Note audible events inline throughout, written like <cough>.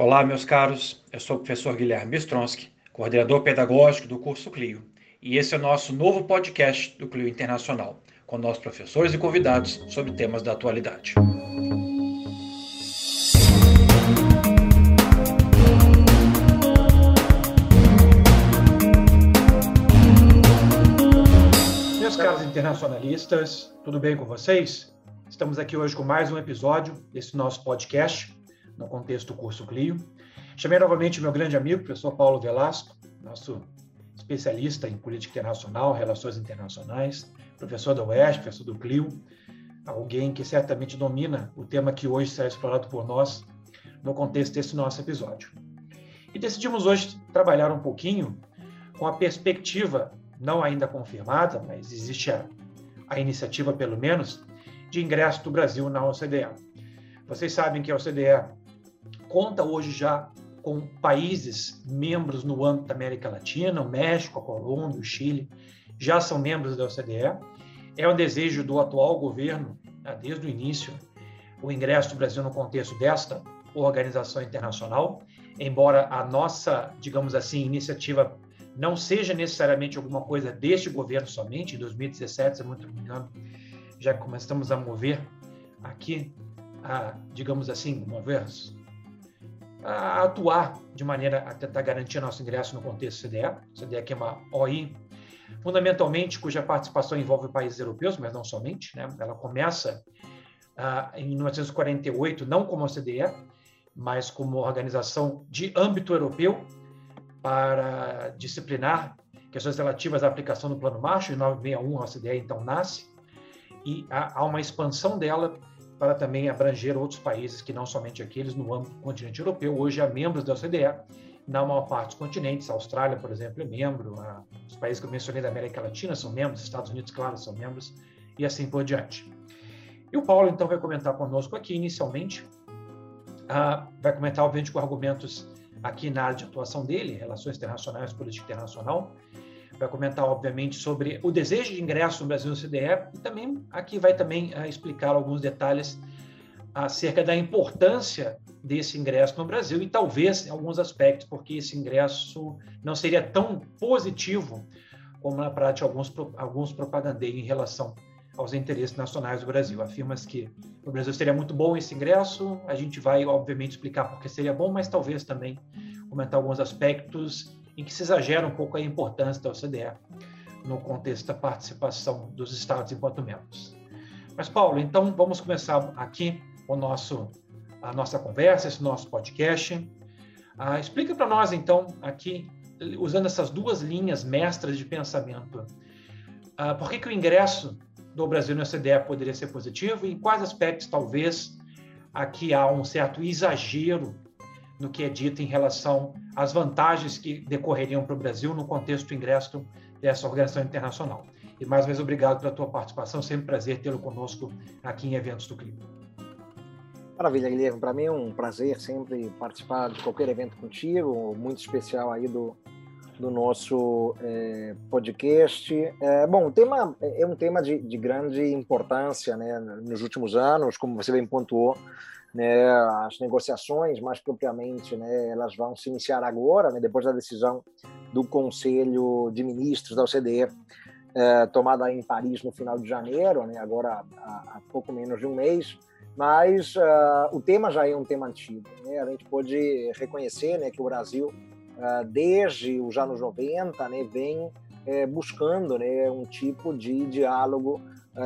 Olá, meus caros. Eu sou o professor Guilherme Bistronsky, coordenador pedagógico do curso Clio, e esse é o nosso novo podcast do Clio Internacional, com nossos professores e convidados sobre temas da atualidade. Meus caros internacionalistas, tudo bem com vocês? Estamos aqui hoje com mais um episódio desse nosso podcast no contexto do curso Clio. Chamei novamente meu grande amigo, professor Paulo Velasco, nosso especialista em política internacional, relações internacionais, professor da UESP, professor do Clio, alguém que certamente domina o tema que hoje será explorado por nós no contexto desse nosso episódio. E decidimos hoje trabalhar um pouquinho com a perspectiva, não ainda confirmada, mas existe a, a iniciativa, pelo menos, de ingresso do Brasil na OCDE. Vocês sabem que a OCDE conta hoje já com países membros no âmbito da América Latina, o México, a Colômbia, o Chile, já são membros da OCDE. É um desejo do atual governo, né, desde o início, o ingresso do Brasil no contexto desta organização internacional, embora a nossa, digamos assim, iniciativa não seja necessariamente alguma coisa deste governo somente, em 2017, se muito me engano, já começamos a mover aqui, a, digamos assim, mover a atuar de maneira a tentar garantir nosso ingresso no contexto CDE. CDE que é uma OI, fundamentalmente, cuja participação envolve países europeus, mas não somente. Né? Ela começa ah, em 1948, não como a CDE, mas como organização de âmbito europeu para disciplinar questões relativas à aplicação do Plano Marshall. Em 1961, a CDE então nasce e há uma expansão dela para também abranger outros países que não somente aqueles no âmbito do continente europeu. Hoje há membros da OCDE na maior parte dos continentes. A Austrália, por exemplo, é membro. os países que eu mencionei da América Latina são membros. Estados Unidos, claro, são membros. E assim por diante. E o Paulo, então, vai comentar conosco aqui, inicialmente. Ah, vai comentar, obviamente, com argumentos aqui na área de atuação dele, relações internacionais, política internacional vai comentar, obviamente, sobre o desejo de ingresso no Brasil no CDE e também aqui vai também uh, explicar alguns detalhes acerca da importância desse ingresso no Brasil e talvez alguns aspectos porque esse ingresso não seria tão positivo como na prática alguns alguns propagandeiam em relação aos interesses nacionais do Brasil. Afirma-se que o Brasil seria muito bom esse ingresso, a gente vai obviamente explicar porque seria bom, mas talvez também comentar alguns aspectos em que se exagera um pouco a importância da OCDE no contexto da participação dos Estados enquanto membros. Mas, Paulo, então vamos começar aqui o nosso, a nossa conversa, esse nosso podcast. Ah, explica para nós, então, aqui, usando essas duas linhas mestras de pensamento, ah, por que, que o ingresso do Brasil na OCDE poderia ser positivo e em quais aspectos, talvez, aqui há um certo exagero no que é dito em relação às vantagens que decorreriam para o Brasil no contexto do ingresso dessa organização internacional. E mais uma vez, obrigado pela tua participação. Sempre um prazer tê-lo conosco aqui em eventos do Clima. Maravilha, Guilherme. Para mim é um prazer sempre participar de qualquer evento contigo, muito especial aí do, do nosso é, podcast. É, bom, o tema é um tema de, de grande importância né, nos últimos anos, como você bem pontuou né, as negociações, mais propriamente, né, elas vão se iniciar agora, né, depois da decisão do Conselho de Ministros da OCDE, é, tomada em Paris no final de janeiro, né, agora há, há pouco menos de um mês, mas uh, o tema já é um tema antigo. Né? A gente pode reconhecer né, que o Brasil, uh, desde os anos 90, né, vem é, buscando um tipo de diálogo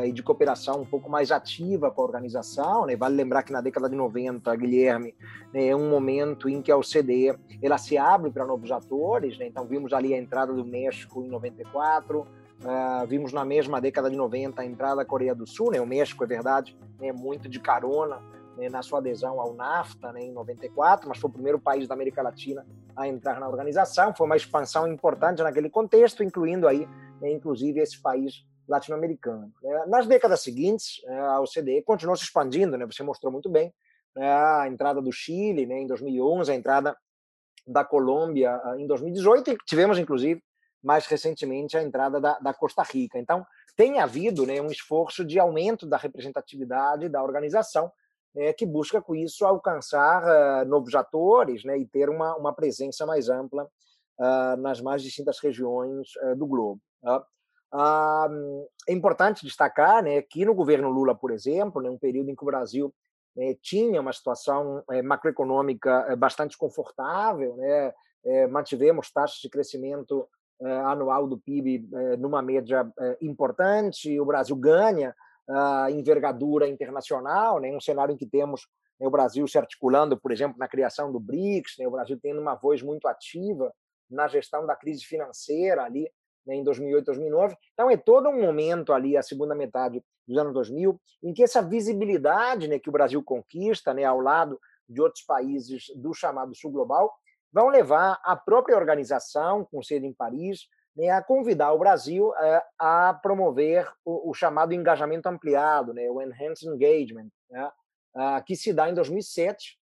e de cooperação um pouco mais ativa com a organização. Né? Vale lembrar que na década de 90, Guilherme, né, é um momento em que a OCDE ela se abre para novos atores. Né? Então, vimos ali a entrada do México em 94, uh, ah, vimos na mesma década de 90 a entrada da Coreia do Sul. Né? O México, é verdade, é muito de carona né, na sua adesão ao NAFTA né, em 94, mas foi o primeiro país da América Latina a entrar na organização. Foi uma expansão importante naquele contexto, incluindo aí, né, inclusive, esse país latino-americano. Né? Nas décadas seguintes, né, a OCDE continuou se expandindo, né? você mostrou muito bem, né? a entrada do Chile né, em 2011, a entrada da Colômbia ah, em 2018, e tivemos, inclusive, mais recentemente, a entrada da, da Costa Rica. Então, tem havido né, um esforço de aumento da representatividade da organização, é, que busca com isso alcançar uh, novos atores né, e ter uma, uma presença mais ampla uh, nas mais distintas regiões uh, do globo. Tá? é importante destacar né, que no governo Lula, por exemplo, né, um período em que o Brasil né, tinha uma situação é, macroeconômica é, bastante confortável, né, é, mantivemos taxas de crescimento anual do PIB numa média importante, o Brasil ganha uh, envergadura internacional, né, um cenário em que temos né, o Brasil se articulando, por exemplo, na criação do BRICS, né, o Brasil tendo uma voz muito ativa na gestão da crise financeira ali né, em 2008, 2009. Então, é todo um momento ali, a segunda metade dos anos 2000, em que essa visibilidade né, que o Brasil conquista né, ao lado de outros países do chamado Sul Global vão levar a própria organização, com sede em Paris, né, a convidar o Brasil é, a promover o, o, chamado engajamento ampliado, né, o Enhanced Engagement, né, uh, que se dá em 2007,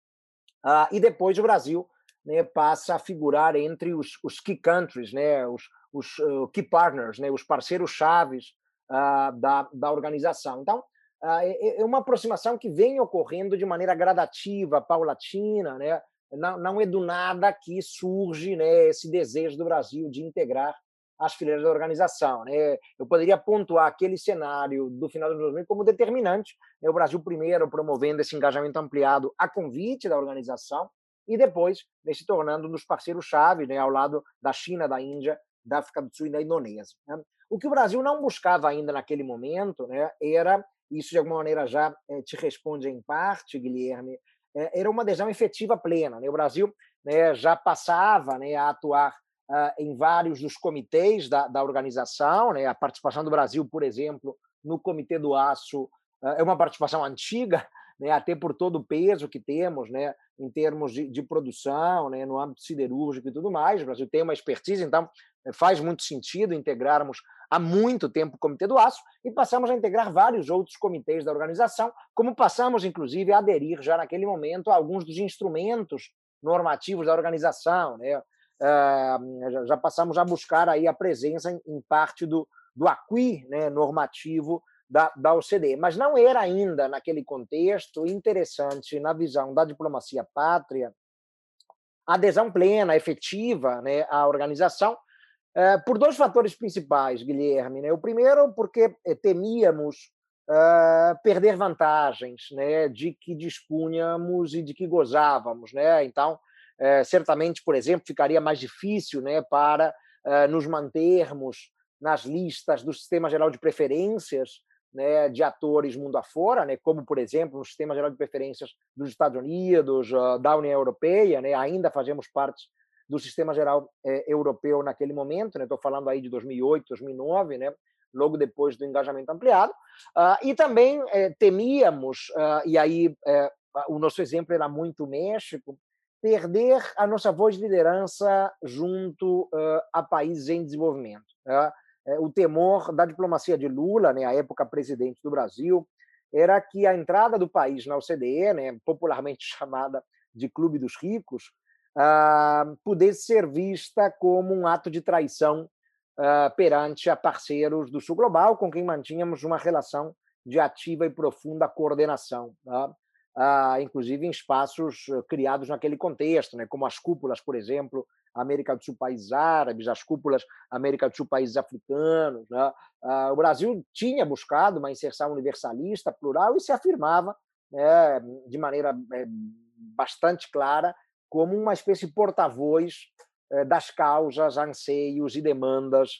uh, ah, e depois o Brasil né, passa a figurar entre os, os key countries, né, os, os uh, key partners, né, os parceiros chaves da, da organização. Então, é, é uma aproximação que vem ocorrendo de maneira gradativa, paulatina, né, não, não é do nada que surge né, esse desejo do Brasil de integrar as fileiras da organização. Né? Eu poderia pontuar aquele cenário do final dos 2000 como determinante, né? o Brasil primeiro promovendo esse engajamento ampliado a convite da organização e depois né, se tornando um dos parceiros-chave né, ao lado da China, da Índia, da África do Sul e da Indonésia. Né? O que o Brasil não buscava ainda naquele momento né, era, isso de alguma maneira já é, te responde em parte, Guilherme, é, era uma adesão efetiva plena. Né? O Brasil né, já passava né, a atuar uh, em vários dos comitês da, da organização. Né? A participação do Brasil, por exemplo, no Comitê do Aço uh, é uma participação antiga, né? até por todo o peso que temos né? em termos de, de produção, né? no âmbito siderúrgico e tudo mais. O Brasil tem uma expertise, então eh, faz muito sentido integrarmos há muito tempo o Comitê do Aço e passamos a integrar vários outros comitês da organização, como passamos, inclusive, a aderir já naquele momento a alguns dos instrumentos normativos da organização, né? uh, já passamos a buscar aí a presença em, parte do, do acqui né, normativo da, da OCDE. Mas não era ainda, naquele contexto, interessante, na visão da diplomacia pátria, adesão plena, efetiva né, à organização, uh, por dois fatores principais, Guilherme. Né? O primeiro, porque eh, temíamos uh, perder vantagens né, de que dispunhamos e de que gozávamos. Né? Então, certamente, por exemplo, ficaria mais difícil né, para nos mantermos nas listas do Sistema Geral de Preferências né, de atores mundo afora, né, como, por exemplo, no Sistema Geral de Preferências dos Estados Unidos, uh, da União Europeia, né, ainda fazemos parte do Sistema Geral eh, Europeu naquele momento, estou né, falando aí de 2008, 2009, né, logo depois do engajamento ampliado, uh, e também eh, temíamos, uh, e aí eh, o nosso exemplo era muito México, perder a nossa voz de liderança junto uh, a países em desenvolvimento. Né? O temor da diplomacia de Lula, né, a época presidente do Brasil, era que a entrada do país na OCDE, né, popularmente <laughs> chamada de Clube dos Ricos, uh, pudesse ser vista como um ato de traição uh, perante a parceiros do Sul Global, com quem mantínhamos uma relação de ativa e profunda coordenação. Tá? ah, inclusive em espaços eh, criados naquele contexto, né, como as cúpulas, por exemplo, América do Sul países árabes, as cúpulas América do Sul países africanos. Né? Ah, o Brasil tinha buscado uma inserção universalista, plural, e se afirmava né, de maneira é, bastante clara como uma espécie de porta-voz é, das causas, anseios e demandas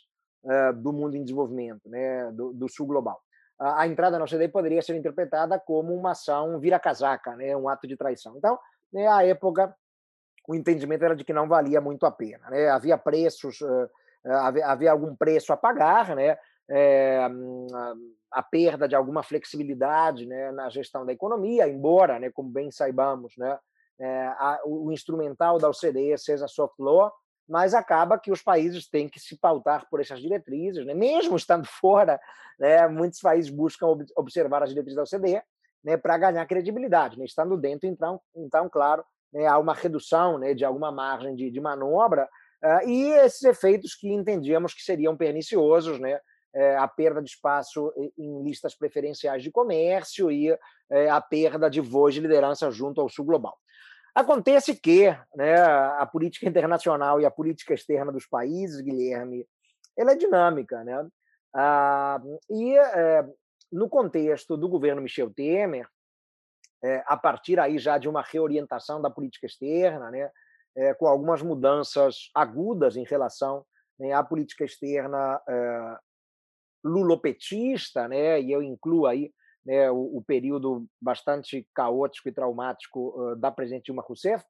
é, do mundo em desenvolvimento, né, do, do sul global a entrada na OCDE poderia ser interpretada como uma ação vira-casaca, né, um ato de traição. Então, né, à época, o entendimento era de que não valia muito a pena. Né? Havia preços, havia, algum preço a pagar, né? É, a perda de alguma flexibilidade né, na gestão da economia, embora, né, como bem saibamos, né, é, a, o instrumental da OCDE seja soft law, mas acaba que os países têm que se pautar por essas diretrizes, né? mesmo estando <laughs> fora, né? muitos países buscam observar as diretrizes da OCDE né? para ganhar credibilidade. Né? Estando dentro, então, então claro, né? há uma redução né? de alguma margem de, de manobra uh, e esses efeitos que entendíamos que seriam perniciosos, né? é, a perda de espaço em listas preferenciais de comércio e é, a perda de voz de liderança junto ao sul global. Acontece que né, a política internacional e a política externa dos países, Guilherme, ela é dinâmica. Né? Ah, e no contexto do governo Michel Temer, é, a partir aí já de uma reorientação da política externa, né, é, com algumas mudanças agudas em relação né, à política externa é, lulopetista, né, e eu incluo aí né, o, o, período bastante caótico e traumático uh, da presidente Dilma Rousseff,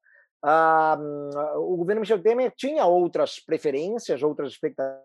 uh, o governo Michel Temer tinha outras preferências, outras expectativas,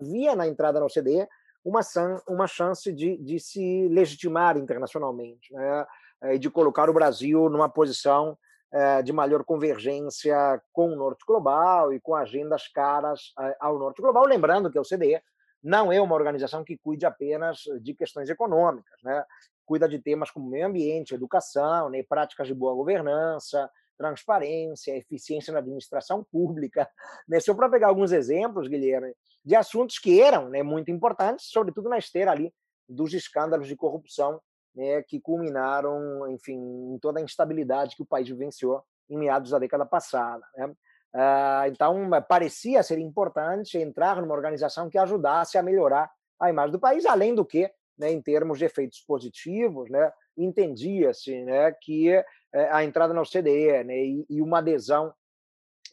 via na entrada na OCDE uma, uma chance de, de se legitimar internacionalmente, né, e de colocar o Brasil numa posição uh, de maior convergência com o Norte Global e com agendas caras ao Norte Global, lembrando que a OCDE não é uma organização que cuide apenas de questões econômicas, né? cuida de temas como meio ambiente, educação, né? práticas de boa governança, transparência, eficiência na administração pública. <laughs> Né? Só para pegar alguns exemplos, Guilherme, de assuntos que eram né, muito importantes, sobretudo na esteira ali dos escândalos de corrupção né, que culminaram, enfim, em toda a instabilidade que o país vivenciou em meados da década passada. Né? Ah, então, parecia ser importante entrar numa organização que ajudasse a melhorar a imagem do país, além do que, né, em termos de efeitos positivos, né, entendia-se né, que eh, a entrada na OCDE né, e, uma adesão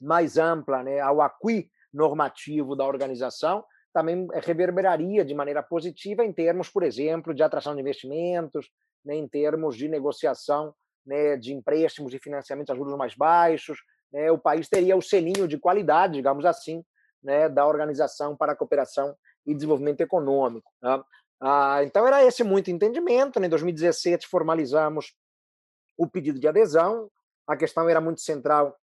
mais ampla né, ao acqui normativo da organização também reverberaria de maneira positiva em termos, por exemplo, de atração de investimentos, né, em termos de negociação né, de empréstimos e financiamentos a juros mais baixos, né, o país teria o selinho de qualidade, digamos assim, né, da Organização para a Cooperação e Desenvolvimento Econômico. Né? Ah, então, era esse muito entendimento. Né? Em 2017, formalizamos o pedido de adesão. A questão era muito central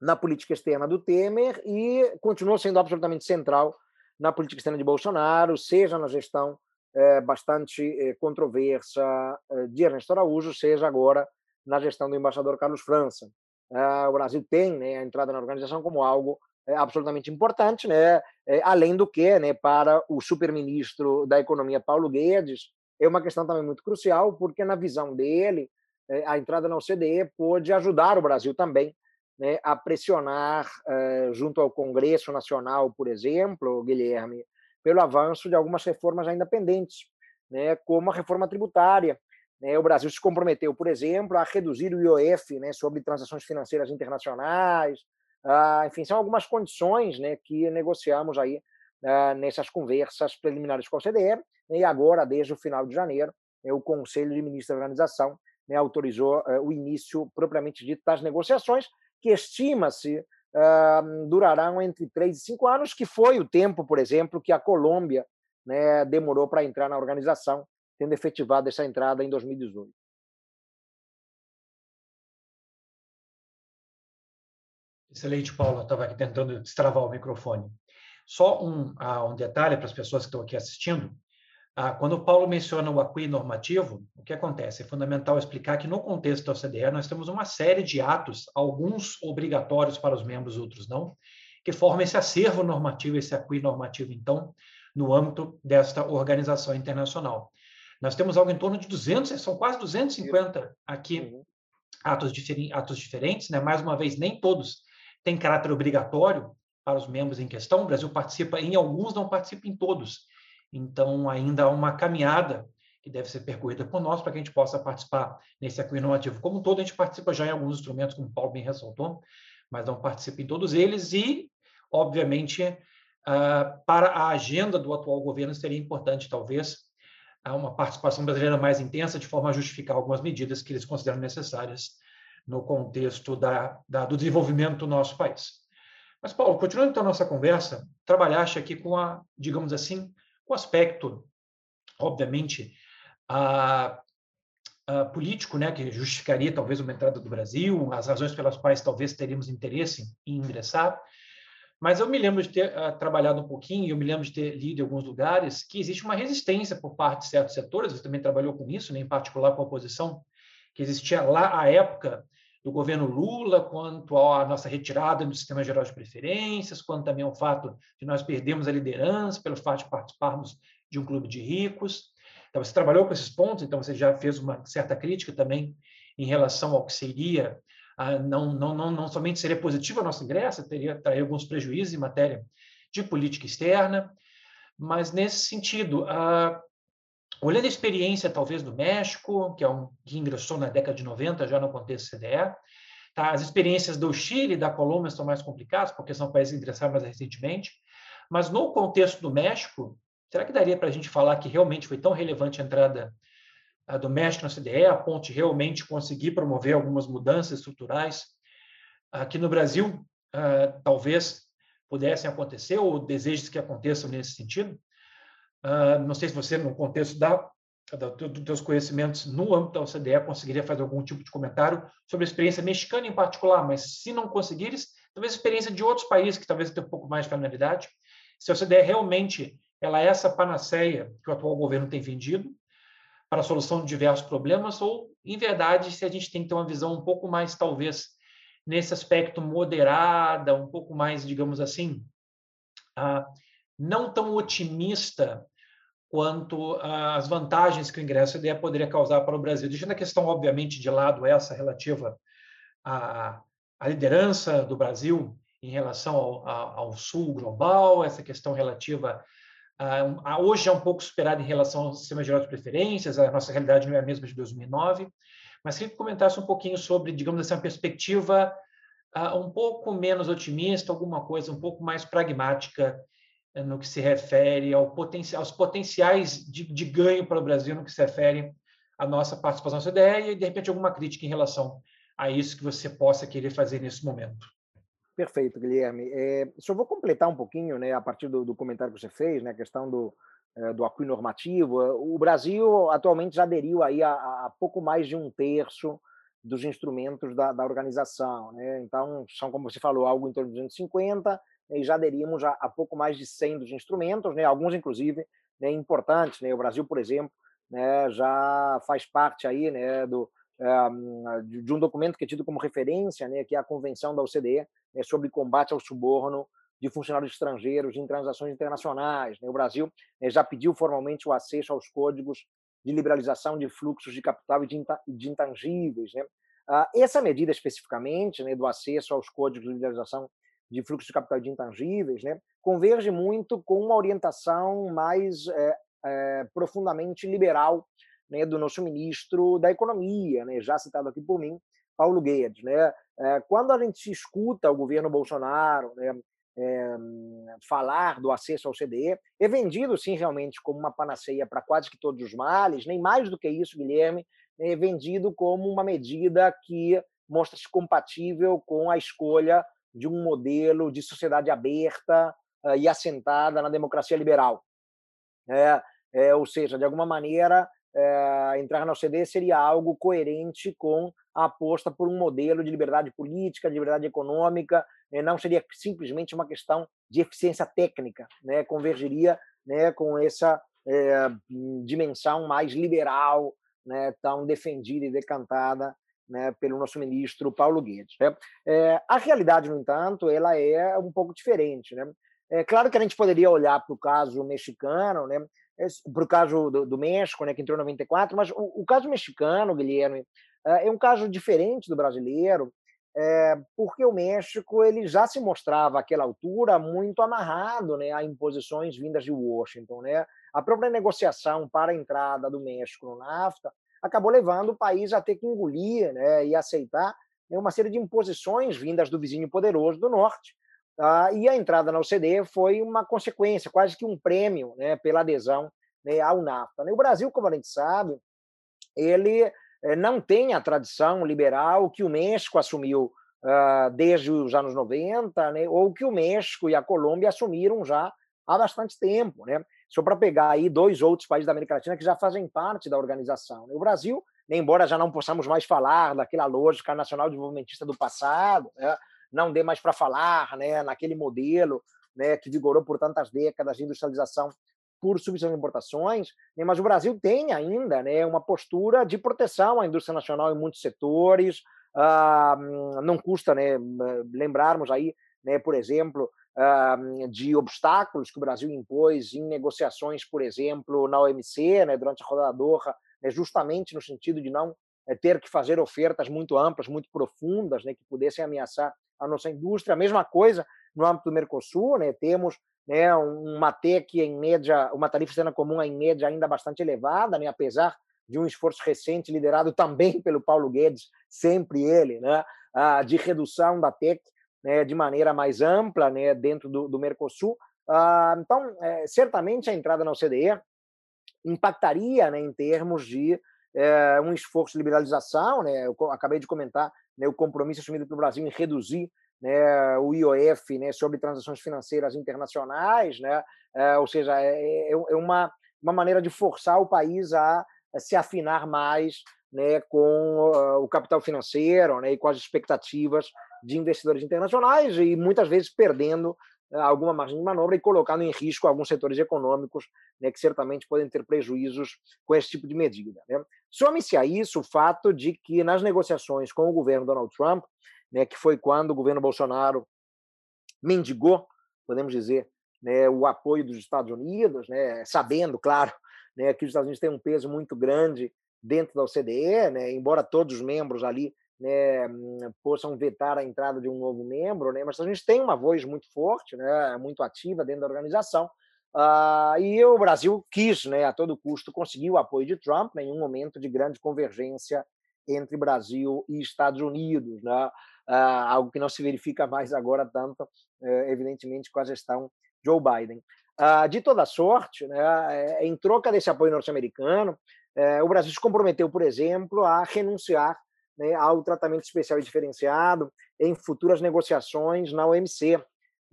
na política externa do Temer e continuou sendo absolutamente central na política externa de Bolsonaro, seja na gestão é, bastante é, controversa é, de Ernesto Araújo, seja agora na gestão do embaixador Carlos França. Ah, o Brasil tem né, a entrada na organização como algo absolutamente importante, né? Além do que, né, para o superministro da Economia Paulo Guedes, é uma questão também muito crucial, porque na visão dele, a entrada na OCDE pode ajudar o Brasil também né, a pressionar junto ao Congresso Nacional, por exemplo, Guilherme, pelo avanço de algumas reformas ainda pendentes, né, como a reforma tributária, né, o Brasil se comprometeu, por exemplo, a reduzir o IOF né, sobre transações financeiras internacionais. Ah, enfim, são algumas condições né, que negociamos aí ah, nessas conversas preliminares com a OCDE. E agora, desde o final de janeiro, né, o Conselho de Ministros da Organização né, autorizou ah, o início propriamente dito das negociações, que estima-se uh, durarão entre três e cinco anos, que foi o tempo, por exemplo, que a Colômbia né, demorou para entrar na organização tendo efetivado essa entrada em 2018. Excelente, Paulo. Estava aqui tentando destravar o microfone. Só um, uh, um detalhe para as pessoas que estão aqui assistindo. Uh, quando o Paulo menciona o acui normativo, o que acontece? É fundamental explicar que, no contexto da OCDE, nós temos uma série de atos, alguns obrigatórios para os membros, outros não, que formam esse acervo normativo, esse acui normativo, então, no âmbito desta organização internacional. Nós temos algo em torno de 200, são quase 250 aqui uhum. atos, diferi atos diferentes, né? mais uma vez, nem todos têm caráter obrigatório para os membros em questão. O Brasil participa em alguns, não participa em todos. Então, ainda há uma caminhada que deve ser percorrida por nós para que a gente possa participar nesse acúmulo inovativo. Como todo, a gente participa já em alguns instrumentos, como o Paulo bem ressaltou, mas não participa em todos eles e, obviamente, uh, para a agenda do atual governo seria importante, talvez, uma participação brasileira mais intensa, de forma a justificar algumas medidas que eles consideram necessárias no contexto da, da, do desenvolvimento do nosso país. Mas, Paulo, continuando então a nossa conversa, trabalhaste aqui com a, digamos assim, o aspecto, obviamente, a, a político, né, que justificaria talvez uma entrada do Brasil, as razões pelas quais talvez teríamos interesse em ingressar, mas eu me lembro de ter uh, trabalhado um pouquinho, eu me lembro de ter lido em alguns lugares que existe uma resistência por parte de certos setores, você também trabalhou com isso, né, em particular com a oposição, que existia lá à época do governo Lula quanto à nossa retirada do sistema geral de preferências, quanto também ao fato de nós perdemos a liderança pelo fato de participarmos de um clube de ricos. Então, você trabalhou com esses pontos, então você já fez uma certa crítica também em relação ao que seria, ah, não, não, não, não somente seria positivo a nosso ingresso, teria traria alguns prejuízos em matéria de política externa, mas nesse sentido, ah, Olhando a experiência, talvez, do México, que é um que ingressou na década de 90 já no contexto CDE, tá? as experiências do Chile e da Colômbia são mais complicadas, porque são países que ingressaram mais recentemente, mas no contexto do México, será que daria para a gente falar que realmente foi tão relevante a entrada do México na CDE, a ponto de realmente conseguir promover algumas mudanças estruturais? Aqui no Brasil, talvez pudessem acontecer, ou desejes que aconteçam nesse sentido? Uh, não sei se você, no contexto da, da, dos teus conhecimentos no âmbito da OCDE, conseguiria fazer algum tipo de comentário sobre a experiência mexicana em particular, mas se não conseguires, talvez a experiência de outros países que talvez tenham um pouco mais de familiaridade. Se a OCDE realmente ela é essa panaceia que o atual governo tem vendido para a solução de diversos problemas, ou, em verdade, se a gente tem que ter uma visão um pouco mais, talvez, nesse aspecto moderada, um pouco mais, digamos assim, uh, não tão otimista quanto às vantagens que o ingresso ideia poderia causar para o Brasil. Deixando a questão, obviamente, de lado essa relativa à, à liderança do Brasil em relação ao, ao, sul global, essa questão relativa a, a, hoje é um pouco superada em relação ao sistema geral de preferências, a nossa realidade não é a mesma de 2009, mas queria que comentasse um pouquinho sobre, digamos assim, uma perspectiva uh, um pouco menos otimista, alguma coisa um pouco mais pragmática no que se refere ao aos potenciais de, de, ganho para o Brasil no que se refere à nossa participação nessa ideia e, de repente, alguma crítica em relação a isso que você possa querer fazer nesse momento. Perfeito, Guilherme. É, só vou completar um pouquinho, né, a partir do, do comentário que você fez, né, a questão do, é, do acui normativo. O Brasil atualmente já aderiu aí a, a pouco mais de um terço dos instrumentos da, da organização. Né? Então, são, como você falou, algo em torno de 250, e já aderimos a, a pouco mais de 100 dos instrumentos, né, alguns inclusive né, importantes. Né, o Brasil, por exemplo, né, já faz parte aí, né, do, é, de um documento que é tido como referência, né, que é a Convenção da OCDE né, sobre combate ao suborno de funcionários estrangeiros em transações internacionais. Né. O Brasil né, já pediu formalmente o acesso aos códigos de liberalização de fluxos de capital e de intangíveis. Né. Ah, essa medida especificamente né, do acesso aos códigos de liberalização de fluxo de capital de intangíveis, né, converge muito com uma orientação mais é, é, profundamente liberal né, do nosso ministro da Economia, né, já citado aqui por mim, Paulo Guedes. Né? É, quando a gente escuta o governo Bolsonaro né, falar do acesso ao CDE, é vendido, sim, realmente como uma panaceia para quase que todos os males, nem mais do que isso, Guilherme, é vendido como uma medida que mostra-se compatível com a escolha de um modelo de sociedade aberta uh, e assentada na democracia liberal. É, é, ou seja, de alguma maneira, é, entrar na OCDE seria algo coerente com a aposta por um modelo de liberdade política, de liberdade econômica, não seria simplesmente uma questão de eficiência técnica, né, convergiria né, com essa é, dimensão mais liberal, né, tão defendida e decantada né, pelo nosso ministro Paulo Guedes. Né? É, a realidade, no entanto, ela é um pouco diferente. Né? É claro que a gente poderia olhar para o caso mexicano, né, para o caso do, do, México, né, que entrou em 94, mas o, o, caso mexicano, Guilherme, é, é um caso diferente do brasileiro, é, porque o México ele já se mostrava àquela altura muito amarrado né, a imposições vindas de Washington. Né? A própria negociação para a entrada do México no NAFTA acabou levando o país a ter que engolir né, e aceitar né, uma série de imposições vindas do vizinho poderoso do norte. Tá? E a entrada na OCDE foi uma consequência, quase que um prêmio né, pela adesão né, ao NAFTA. Né. O Brasil, como a gente sabe, ele eh, não tem a tradição liberal que o México assumiu uh, desde os anos 90, né, ou que o México e a Colômbia assumiram já há bastante tempo. Né? Só para pegar aí dois outros países da América Latina que já fazem parte da organização. O Brasil, embora já não possamos mais falar daquela lógica nacional desenvolvimentista do passado, né, não dê mais para falar né, naquele modelo né, que vigorou por tantas décadas de industrialização por substituição de importações, né, mas o Brasil tem ainda né, uma postura de proteção à indústria nacional em muitos setores, ah, não custa né, lembrarmos aí, né, por exemplo, de obstáculos que o Brasil impôs em negociações, por exemplo, na OMC, né, durante a rodada Doha, né, justamente no sentido de não é, ter que fazer ofertas muito amplas, muito profundas, né, que pudessem ameaçar a nossa indústria. A mesma coisa no âmbito do Mercosul, né, temos né, uma TEC em média, uma tarifa externa comum em média ainda bastante elevada, né, apesar de um esforço recente liderado também <laughs> pelo Paulo Guedes, sempre ele, né, de redução da TEC né, de maneira mais ampla né, dentro do, do Mercosul. Ah, então, é, certamente a entrada na OCDE impactaria né, em termos de é, um esforço de liberalização. Né, eu acabei de comentar né, o compromisso assumido pelo Brasil em reduzir né, o IOF né, sobre transações financeiras internacionais, né, é, ou seja, é, é, é, uma, uma maneira de forçar o país a se afinar mais né, com uh, o capital financeiro né, e com as expectativas de investidores internacionais e muitas vezes perdendo uh, alguma margem de manobra e colocando em risco alguns setores econômicos né, que certamente podem ter prejuízos com esse tipo de medida. Né. Some-se a isso o fato de que nas negociações com o governo Donald Trump, né, que foi quando o governo Bolsonaro mendigou, podemos dizer, né, o apoio dos Estados Unidos, né, sabendo, claro, né, que os Estados Unidos têm um peso muito grande dentro da OCDE, né, embora todos os membros ali né, possam vetar a entrada de um novo membro, né, mas Estados Unidos têm uma voz muito forte, né, muito ativa dentro da organização, uh, e o Brasil quis, né, a todo custo, conseguir o apoio de Trump em um momento de grande convergência entre Brasil e Estados Unidos, né? uh, algo que não se verifica mais agora tanto, uh, evidentemente, com a gestão Joe Biden. Uh, de toda sorte, né, eh, em troca desse apoio norte-americano, o Brasil se comprometeu, por exemplo, a renunciar né, ao tratamento especial e diferenciado em futuras negociações na OMC,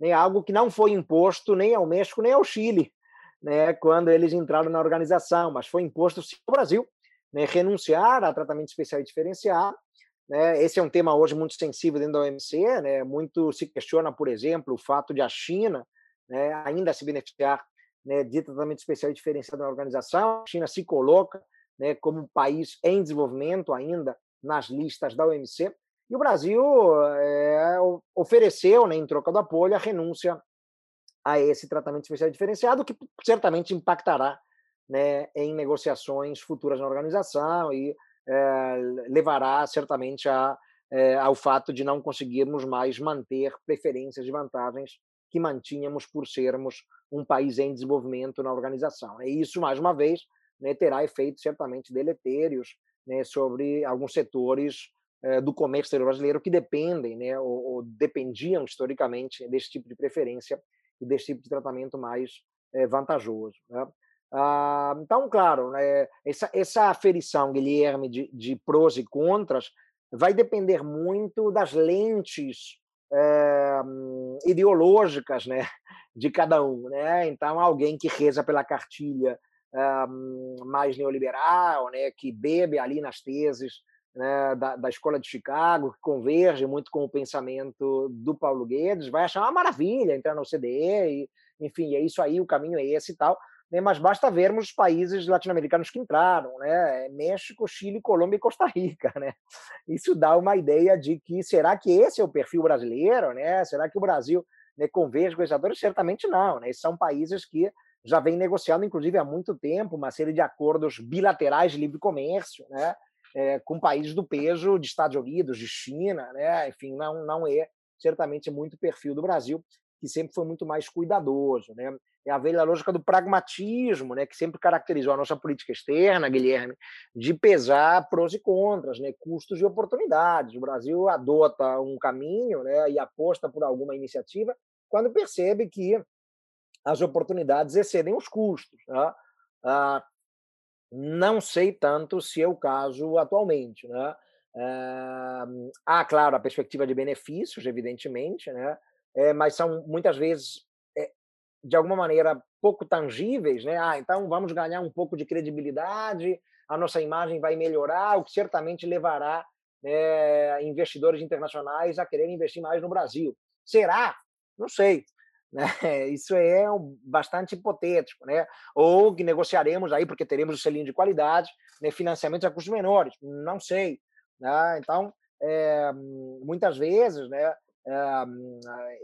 né, algo que não foi imposto nem ao México nem ao Chile, né, quando eles entraram na organização, mas foi imposto sim ao Brasil, né, renunciar a tratamento especial e diferenciado né? Esse é um tema hoje muito sensível dentro da OMC. Né? Muito se questiona, por exemplo, o fato de a China né, ainda se beneficiar né, de tratamento especial e diferenciado na organização. A China se coloca né, como um país em desenvolvimento ainda nas listas da OMC. E o Brasil é, ofereceu, né, em troca do apoio, a renúncia a esse tratamento especial diferenciado, que certamente impactará né, em negociações futuras na organização e é, levará certamente a, é, ao fato de não conseguirmos mais manter preferências e vantagens que mantínhamos por sermos um país em desenvolvimento na organização. E isso, mais uma vez, né, terá efeitos certamente deletérios né, sobre alguns setores é, do comércio exterior brasileiro que dependem, né, ou, ou, dependiam historicamente desse tipo de preferência e desse tipo de tratamento mais é, vantajoso. Né? Ah, então, claro, né, essa, essa aferição, Guilherme, de, de prós e contras, vai depender muito das lentes é, ideológicas né, de cada um. Né? Então, alguém que reza pela cartilha é, mais neoliberal, né, que bebe ali nas teses né, da, da escola de Chicago, que converge muito com o pensamento do Paulo Guedes, vai achar uma maravilha entrar no OCDE, e, enfim, é isso aí, o caminho é esse e tal né, mas basta vermos os países latino-americanos que entraram, né, México, Chile, Colômbia e Costa Rica, né? Isso dá uma ideia de que será que esse é o perfil brasileiro, né? Será que o Brasil né, converge com esses? Certamente não, né? São países que já vêm negociando, inclusive há muito tempo, uma série de acordos bilaterais de livre comércio, né? É, com países do peso de Estados Unidos, de China, né? Enfim, não, não é certamente muito perfil do Brasil, que sempre foi muito mais cuidadoso, né? é a velha lógica do pragmatismo, né, que sempre caracterizou a nossa política externa, Guilherme, de pesar prós e contras, né, custos e oportunidades. O Brasil adota um caminho né, e aposta por alguma iniciativa quando percebe que as oportunidades excedem os custos. Né? Ah, não sei tanto se é o caso atualmente. Né? Ah, há, claro, a perspectiva de benefícios, evidentemente, né? É, mas são muitas vezes de alguma maneira, pouco tangíveis, né? Ah, então vamos ganhar um pouco de credibilidade, a nossa imagem vai melhorar, o que certamente levará né, investidores internacionais a querer investir mais no Brasil. Será? Não sei. <laughs> Né? Isso é bastante hipotético, né? Ou que negociaremos aí, porque teremos o selinho de qualidade, né, financiamentos a custos menores. Não sei. Né? Então, é, muitas vezes, né,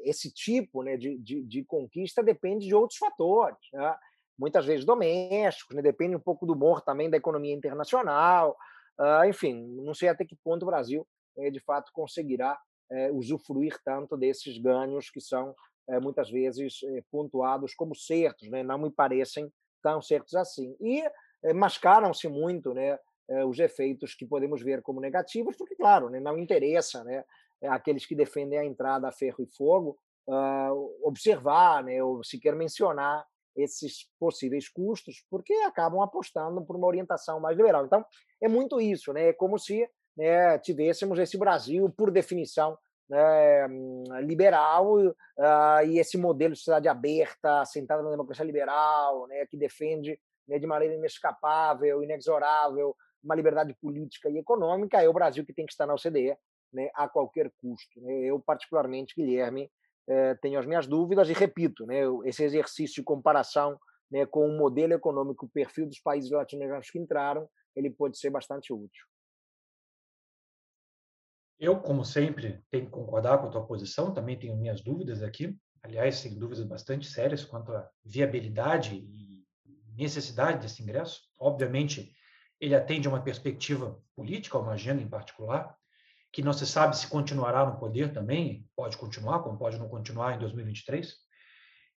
esse tipo né, de, de, de, conquista depende de outros fatores, né? muitas vezes domésticos, né? depende um pouco do humor também da economia internacional, uh, enfim, não sei até que ponto o Brasil eh, de fato conseguirá eh, usufruir tanto desses ganhos que são eh, muitas vezes pontuados como certos, né? não me parecem tão certos assim. E mascaram-se muito né, os efeitos que podemos ver como negativos, porque, claro, né, não interessa né, aqueles que defendem a entrada a ferro e fogo uh, observar né, ou sequer mencionar esses possíveis custos, porque acabam apostando por uma orientação mais liberal. Então, é muito isso, né? É como se né, tivéssemos esse Brasil, por definição, né, liberal uh, e esse modelo de sociedade aberta, assentada na democracia liberal, né, que defende né, de maneira inescapável, inexorável, uma liberdade política e econômica, é o Brasil que tem que estar na OCDE né, a qualquer custo. Né? Eu, particularmente, Guilherme, eh, tenho as minhas dúvidas e repito, né, esse exercício de comparação né, com o modelo econômico, o perfil dos países latino-americanos que entraram, ele pode ser bastante útil. Eu, como sempre, tenho que concordar com a tua posição, também tenho minhas dúvidas aqui, aliás, tenho dúvidas bastante sérias quanto à viabilidade e necessidade desse ingresso. Obviamente, ele atende a uma perspectiva política, uma agenda em particular, que não se sabe se continuará no poder também, pode continuar, como pode não continuar em 2023.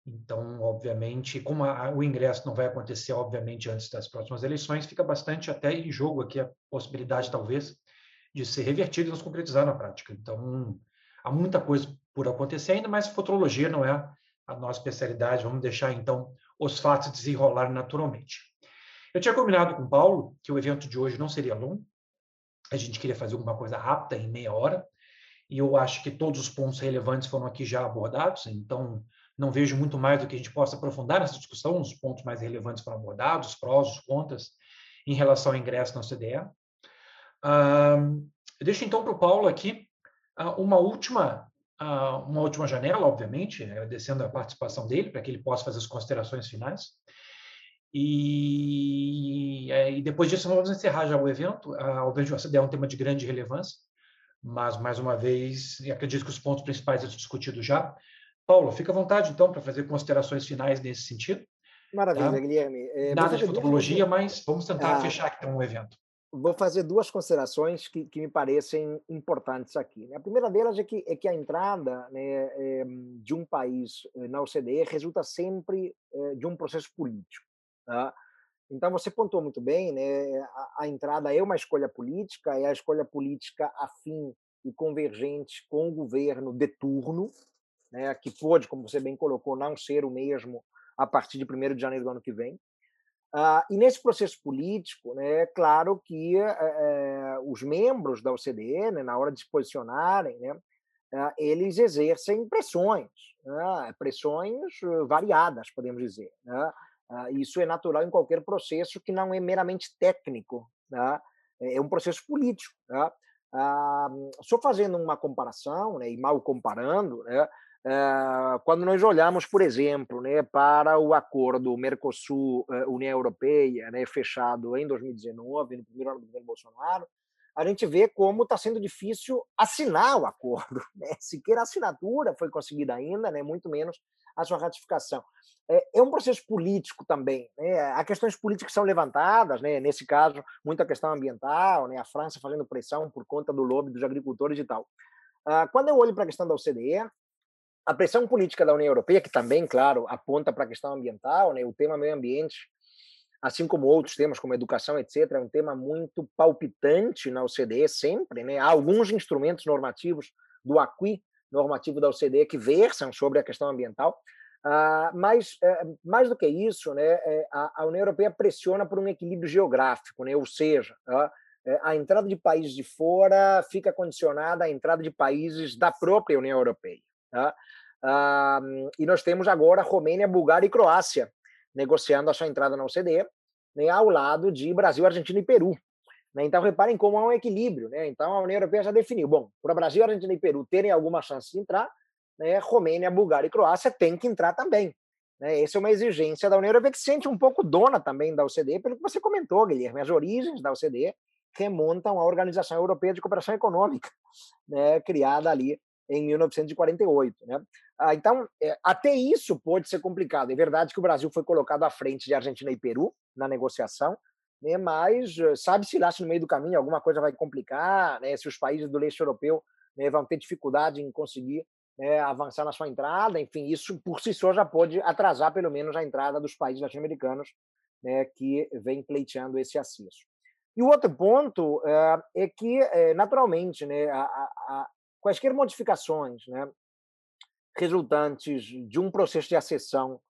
Então, obviamente, como a, o ingresso não vai acontecer, obviamente, antes das próximas eleições, fica bastante até em jogo aqui a possibilidade, talvez, de ser revertido e não se concretizar na prática. Então, há muita coisa por acontecer ainda, mas futurologia não é a nossa especialidade. Vamos deixar, então, os fatos desenrolarem naturalmente. Eu tinha combinado com o Paulo que o evento de hoje não seria longo, a gente queria fazer alguma coisa rápida, em meia hora, e eu acho que todos os pontos relevantes foram aqui já abordados, então não vejo muito mais do que a gente possa aprofundar nessa discussão, os pontos mais relevantes foram abordados, os prós, os contras, em relação ao ingresso na OCDE. Uh, deixo então para o Paulo aqui uh, uma última uh, uma última janela, obviamente, agradecendo a participação dele, para que ele possa fazer as considerações finais. E, é, e, depois disso, vamos encerrar já o evento. O evento de é um tema de grande relevância, mas, mais uma vez, acredito que os pontos principais já discutidos já. Paulo, fica à vontade, então, para fazer considerações finais nesse sentido. Maravilha, tá? Guilherme. É, Nada de futurologia, mas vamos tentar ah, fechar aqui então, o evento. Vou fazer duas considerações que, que me parecem importantes aqui. Né? A primeira delas é que, é que a entrada né, é, de um país eh, na OCDE resulta sempre é, de um processo político. Tá? Então, você pontuou muito bem, né? A, a, entrada é uma escolha política, é a escolha política afim e convergente com o governo de turno, né? que pode, como você bem colocou, não ser o mesmo a partir de 1 de janeiro do ano que vem. Ah, e nesse processo político, né, é claro que é, os membros da OCDE, né, na hora de se posicionarem, né, eles exercem pressões, né, pressões variadas, podemos dizer. Né? Ah, isso é natural em qualquer processo que não é meramente técnico, né? é um processo político. Né? Ah, só fazendo uma comparação, né, e mal comparando, né, ah, quando nós olhamos, por exemplo, né, para o acordo Mercosul-União Europeia, né, fechado em 2019, no primeiro ano do governo Bolsonaro, a gente vê como está sendo difícil assinar o acordo. <laughs> Né? Sequer a assinatura foi conseguida ainda, né? muito menos a sua ratificação. É, é um processo político também. Né? Há questões políticas que são levantadas, né? nesse caso, muita questão ambiental, né? a França fazendo pressão por conta do lobby dos agricultores e tal. Ah, quando eu olho para a questão da OCDE, a pressão política da União Europeia, que também, claro, aponta para a questão ambiental, né? o tema meio ambiente, assim como outros temas, como educação, etc., é um tema muito palpitante na OCDE sempre. Né? Há alguns instrumentos normativos do AQUI, normativo da OCDE que versam sobre a questão ambiental, uh, mas uh, mais do que isso, né, é, a, União Europeia pressiona por um equilíbrio geográfico, né, ou seja, uh, a entrada de países de fora fica condicionada à entrada de países da própria União Europeia. Tá? e nós temos agora Romênia, Bulgária e Croácia negociando a sua entrada na OCDE, né, ao lado de Brasil, Argentina e Peru. Né? Então, reparem como há um equilíbrio. Né? Então, a União Europeia já definiu: bom, para Brasil, Argentina e Peru terem alguma chance de entrar, né, Romênia, Bulgária e Croácia têm que entrar também. Né? Essa é uma exigência da União Europeia que se sente um pouco dona também da OCDE, pelo que você comentou, Guilherme, as origens da OCDE remontam à Organização Europeia de Cooperação Econômica, <laughs> né, criada ali em 1948. Né? Ah, então, é, até isso pode ser complicado. É verdade que o Brasil foi colocado à frente de Argentina e Peru na negociação, né, mas eh, sabe-se lá se no meio do caminho alguma coisa vai complicar, né, se os países do leste europeu né, vão ter dificuldade em conseguir né, avançar na sua entrada, enfim, isso por si só já pode atrasar pelo menos a entrada dos países latino-americanos né, que vem pleiteando esse acesso. E o outro ponto é, é que, é, naturalmente, né, a, a, quaisquer modificações né, resultantes de um processo de acessão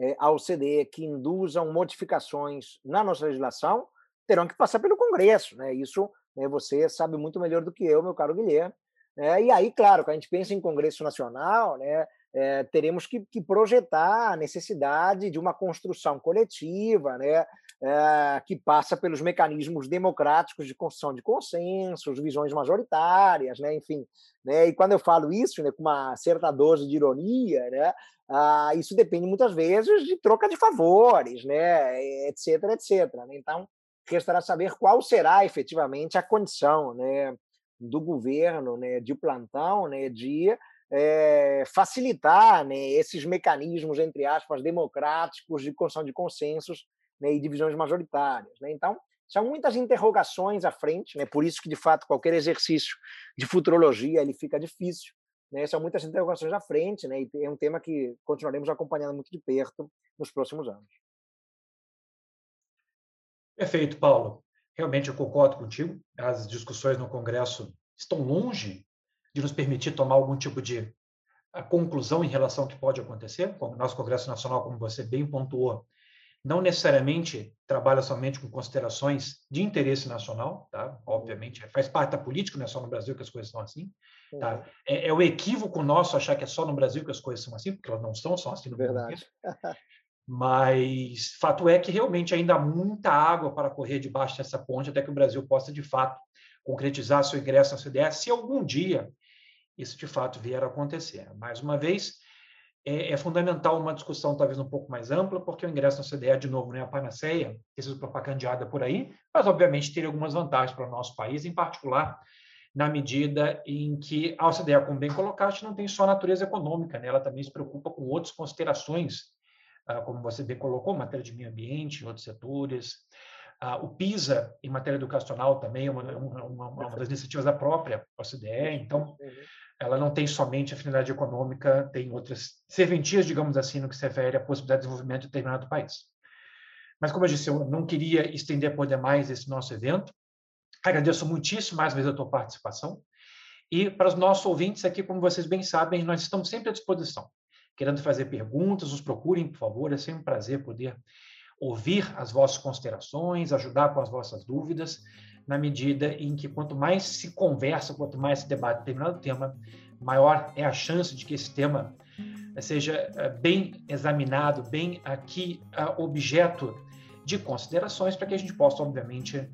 é, ao CDE que induzam modificações na nossa legislação terão que passar pelo Congresso. Né? Isso né, você sabe muito melhor do que eu, meu caro Guilherme. É, e aí, claro, quando a gente pensa em Congresso Nacional, né, é, teremos que, que, projetar a necessidade de uma construção coletiva, né, é, que passa pelos mecanismos democráticos de construção de consensos, visões majoritárias, né, enfim. Né, e quando eu falo isso, né, com uma certa dose de ironia, né, ah, isso depende muitas vezes de troca de favores, né, etc, etc. Né. Então, restará saber qual será efetivamente a condição né, do governo né, de plantão né, de é, facilitar né, esses mecanismos, entre aspas, democráticos de construção de consensos né, e divisões majoritárias. Né? Então, são muitas interrogações à frente, né? por isso que, de fato, qualquer exercício de futurologia ele fica difícil. Né? São muitas interrogações à frente, né? e é um tema que continuaremos acompanhando muito de perto nos próximos anos. Perfeito, Paulo. Realmente eu concordo contigo. As discussões no Congresso estão longe de nos permitir tomar algum tipo de conclusão em relação ao que pode acontecer. O nosso Congresso Nacional, como você bem pontuou, não necessariamente trabalha somente com considerações de interesse nacional, tá? Obviamente, faz parte da política, não é só no Brasil que as coisas são assim. Tá? É, é o equívoco nosso achar que é só no Brasil que as coisas são assim, porque elas não são só assim no Verdade. Brasil. Mas fato é que realmente ainda há muita água para correr debaixo dessa ponte até que o Brasil possa, de fato, concretizar seu ingresso na CDE, se algum dia isso de fato vier a acontecer. Mais uma vez, é, é, fundamental uma discussão talvez um pouco mais ampla, porque o ingresso na CDE, de novo, não é a panaceia, precisa propagandeada por aí, mas obviamente teria algumas vantagens para o nosso país, em particular na medida em que a OCDE, como bem colocaste, não tem só natureza econômica, né? ela também se preocupa com outras considerações, ah, como você bem colocou, matéria de meio ambiente, outros setores, ah, o PISA, em matéria educacional, também é uma, uma, uma, das iniciativas da própria OCDE, então ela não tem somente afinidade econômica, tem outras serventias, digamos assim, no que se refere à possibilidade de desenvolvimento de determinado país. Mas, como eu disse, eu não queria estender por demais esse nosso evento. Agradeço muitíssimo mais vezes a tua participação. E para os nossos ouvintes aqui, como vocês bem sabem, nós estamos sempre à disposição. Querendo fazer perguntas, nos procurem, por favor. É sempre um prazer poder ouvir as vossas considerações, ajudar com as vossas dúvidas, na medida em que quanto mais se conversa, quanto mais se debate determinado tema, maior é a chance de que esse tema eh, seja eh, bem examinado, bem aqui eh, objeto de considerações, para que a gente possa, obviamente,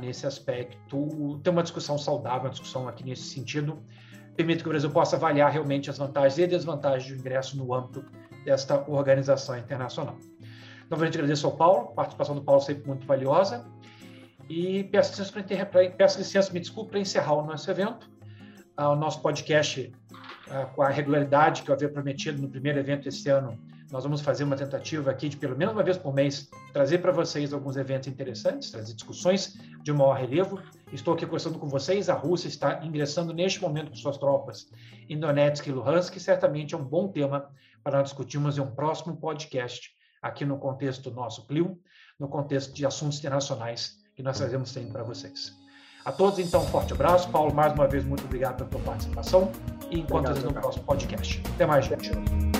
nesse aspecto, ter uma discussão saudável, uma discussão aqui nesse sentido, permite que o Brasil possa avaliar realmente as vantagens e desvantagens do ingresso no âmbito desta organização internacional. Novamente agradeço ao Paulo, a participação do Paulo sempre muito valiosa. E peço licença, peço licença me desculpe, para encerrar o nosso evento. Ah, o nosso podcast, ah, com a regularidade que eu havia prometido no primeiro evento esse ano, nós vamos fazer uma tentativa aqui de, pelo menos uma vez por mês, trazer para vocês alguns eventos interessantes, trazer discussões de maior relevo. Estou aqui conversando com vocês. A Rússia está ingressando neste momento com suas tropas em Donetsk e Luhansk, que certamente é um bom tema para nós discutirmos em um próximo podcast aqui no contexto nosso Clio, no contexto de assuntos internacionais que nós trazemos sempre para vocês. A todos, então, um forte abraço. Paulo, mais uma vez, muito obrigado pela tua participação e encontro no próximo podcast. Até mais, gente.